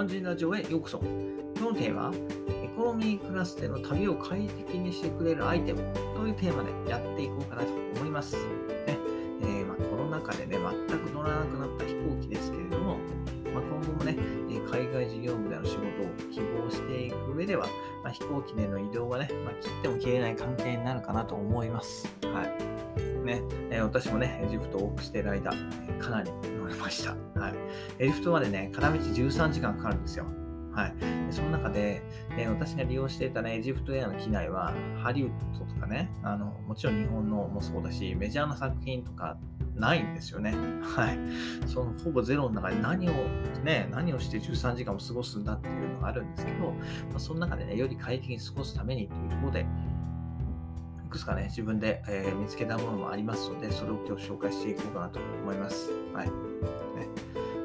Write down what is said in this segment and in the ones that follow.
肝心ラジオへようこそ。今日のテーマは、エコノミークラスでの旅を快適にしてくれるアイテムというテーマでやっていこうかなと思います。ねえー、まあ、コロナ禍でね、全く乗らなくなった飛行機ですけれども、まあ、今後もね、海外事業部での仕事を希望していく上では、まあ、飛行機での移動はね、ま切っても切れない関係になるかなと思います。はい。ね、えー、私もね、エジプトを往復している間、かなり乗りました。はい。エジプトまでね、片道13時間かかるんですよ。はい。その中で、えー、私が利用していたね、エジプトエアの機内は、ハリウッドとかね、あの、もちろん日本のもそうだし、メジャーな作品とかないんですよね。はい。そのほぼゼロの中で何を、ね、何をして13時間も過ごすんだっていうのがあるんですけど、まあ、その中でね、より快適に過ごすためにというところで、いくつかね、自分で、えー、見つけたものもありますので、それを今日紹介していこうかなと思います。はい。ね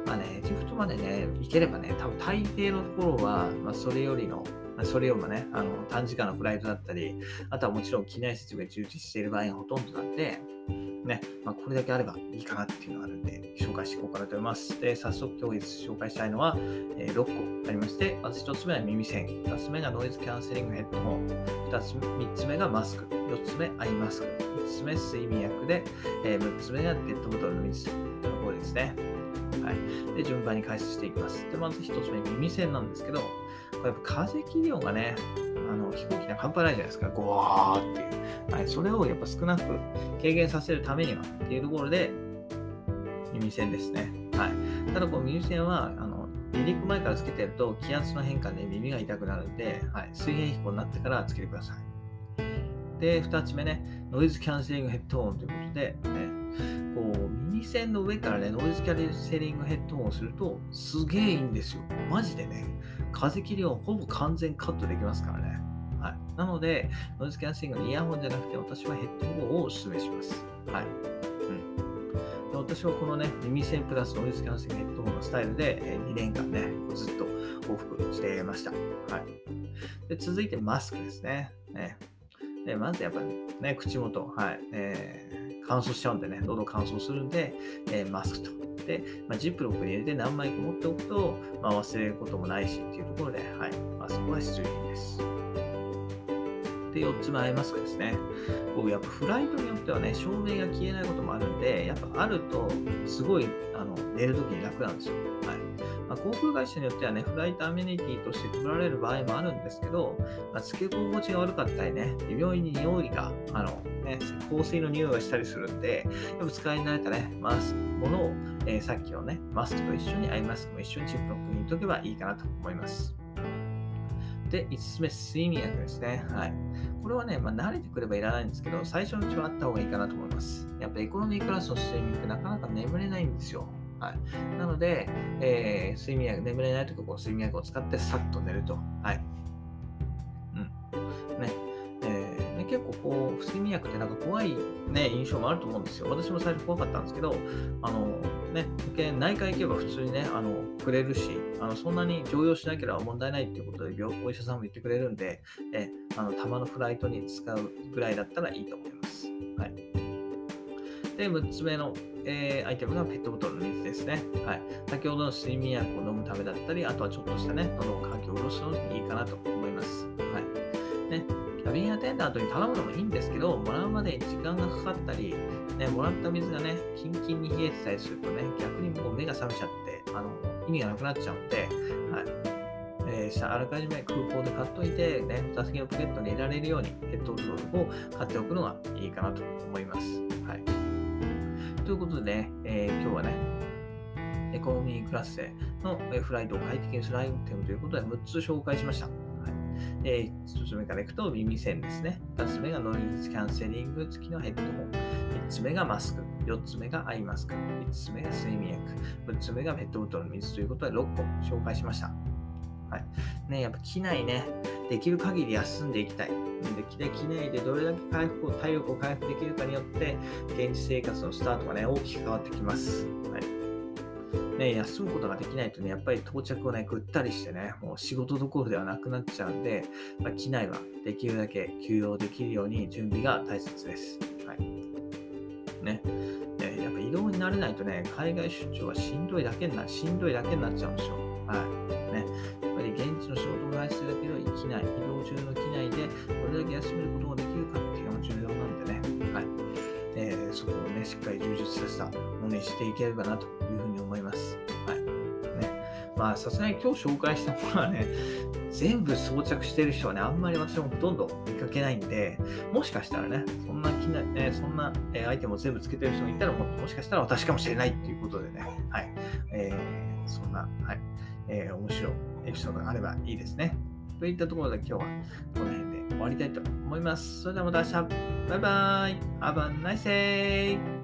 まあね、エジプトまでね、行ければね、多分大抵のところは、まあ、それよりの、それよりもね、あの短時間のフライトだったり、あとはもちろん機内設備が充実している場合がほとんどなんで、ね、まあ、これだけあればいいかなっていうのがあるんで、紹介していこうかなと思います。で、早速今日紹介したいのは、えー、6個ありまして、まず1つ目は耳栓、2つ目がノイズキャンセリングヘッドホン、2つ3つ目がマスク、4つ目アイマスク、5つ目睡眠薬で、えー、6つ目がペットボトルの水。というところですね。はい。で、順番に解説していきます。で、まず1つ目、耳栓なんですけど、やっぱ風切り音がね、あの飛行機で半端ないじゃないですか、ゴワーっていう。はい、それをやっぱ少なく軽減させるためにはっていうところで、耳栓ですね。はい。ただ、この耳栓は、あの離陸前からつけてると気圧の変化で耳が痛くなるんで、はい、水平飛行になってからつけてください。で、2つ目ね、ノイズキャンセリングヘッドホンということで、ね、耳栓の上からね、ノイズキャンセリングヘッドホンをすると、すげえいいんですよ。マジでね、風切りをほぼ完全カットできますからね。はい。なので、ノイズキャンセリングのイヤホンじゃなくて、私はヘッドホンをお勧めします。はい。うん。で私はこのね、耳栓プラスノイズキャンセリングヘッドホンのスタイルで、え2年間ね、ずっと往復していました。はい。で続いてマスクですね。ねでまずやっぱね、口元、はい、えー、乾燥しちゃうんでね、喉乾燥するんで、えー、マスクと。で、まあ、ジップロックに入れて何枚か持っておくと、まあ、忘れることもないしっていうところで、はい、マスクは必要です。で、4つ目アイマスクですね。僕、やっぱフライトによってはね、照明が消えないこともあるんで、やっぱあると、すごい、あの、寝るときに楽なんですよ。はい。まあ、航空会社によってはね、フライトアメニティとして配られる場合もあるんですけど、まあ、付け心地が悪かったりね、微妙に匂いが、あの、ね、香水の匂いがしたりするんで、やっぱ使い慣れたね、マスク、ものを、えー、さっきのね、マスクと一緒に、アイマスクも一緒にチップロックに入れとけばいいかなと思います。で、5つ目、睡眠薬ですね。はい。これはね、まあ、慣れてくればいらないんですけど、最初のうちはあった方がいいかなと思います。やっぱエコノミークラスの睡眠ってなかなか眠れないんですよ。はい。なので、えー、睡眠薬、眠れないときこう睡眠薬を使ってさっと寝ると。はい。睡眠薬ってなんか怖いね、印象もあると思うんですよ。私も最初怖かったんですけど、あの、ね、保険、内科行けば普通にね、あの、くれるし、あの、そんなに常用しなければ問題ないっていうことで、お医者さんも言ってくれるんで、え、あの、たまのフライトに使うぐらいだったらいいと思います。はい。で、6つ目の、えー、アイテムがペットボトルの水ですね。はい。先ほどの睡眠薬を飲むためだったり、あとはちょっとしたね、喉をかき下ろすのにいいかなと思います。はい。ね、キャビンアテンダントに頼むのもいいんですけど、もらうまでに時間がかかったり、ね、もらった水がね、キンキンに冷えてたりするとね、逆にもう目が覚めちゃって、あの、意味がなくなっちゃうんで、はい。えー、あらかじめ空港で買っといて、ね、座席のポケットに入れられるようにペットボトルを買っておくのがいいかなと思います。はい。ということでね、えー、今日はね、エコノミークラスでのフライトを快適にするアイテムということで6つ紹介しました。えー、1つ目からいくと耳栓ですね。2つ目がノイズキャンセリング付きのヘッドホン。3つ目がマスク。4つ目がアイマスク。5つ目が睡眠薬。6つ目がペットボトルの水ということで6個紹介しました。はい。ね、やっぱ機内ね、できる限り休んでいきたい。で、機内でどれだけ回復を、体力を回復できるかによって、現地生活のスタートがね、大きく変わってきます。はい。ね、休むことができないとね、やっぱり到着をね、ぐったりしてね、もう仕事どころではなくなっちゃうんで、まあ、機内はできるだけ休養できるように準備が大切です。はい。ね。やっぱ移動になれないとね、海外出張はしんどいだけにな、しんどいだけになっちゃうんですよ。はい。ね。やっぱり現地の仕事外出だけど機内、移動中の機内でどれだけ休めることができるかっていうのが重要なんでね、はいえー、そこをね、しっかり充実させたものにしていければなというふうに思います。はいね、まあ、さすがに今日紹介したものはね、全部装着してる人はね、あんまり私もほとんど見かけないんで、もしかしたらね、そんな機内、えー、そんな、えアイテムを全部つけてる人がいたらも、もしかしたら私かもしれないっていうことでね、はい。えー、そんな、はい。えー、面白いエピソードがあればいいですね。といったところで今日はこの辺で終わりたいと思います。それではまた明日。バイバイ。Have a nice day.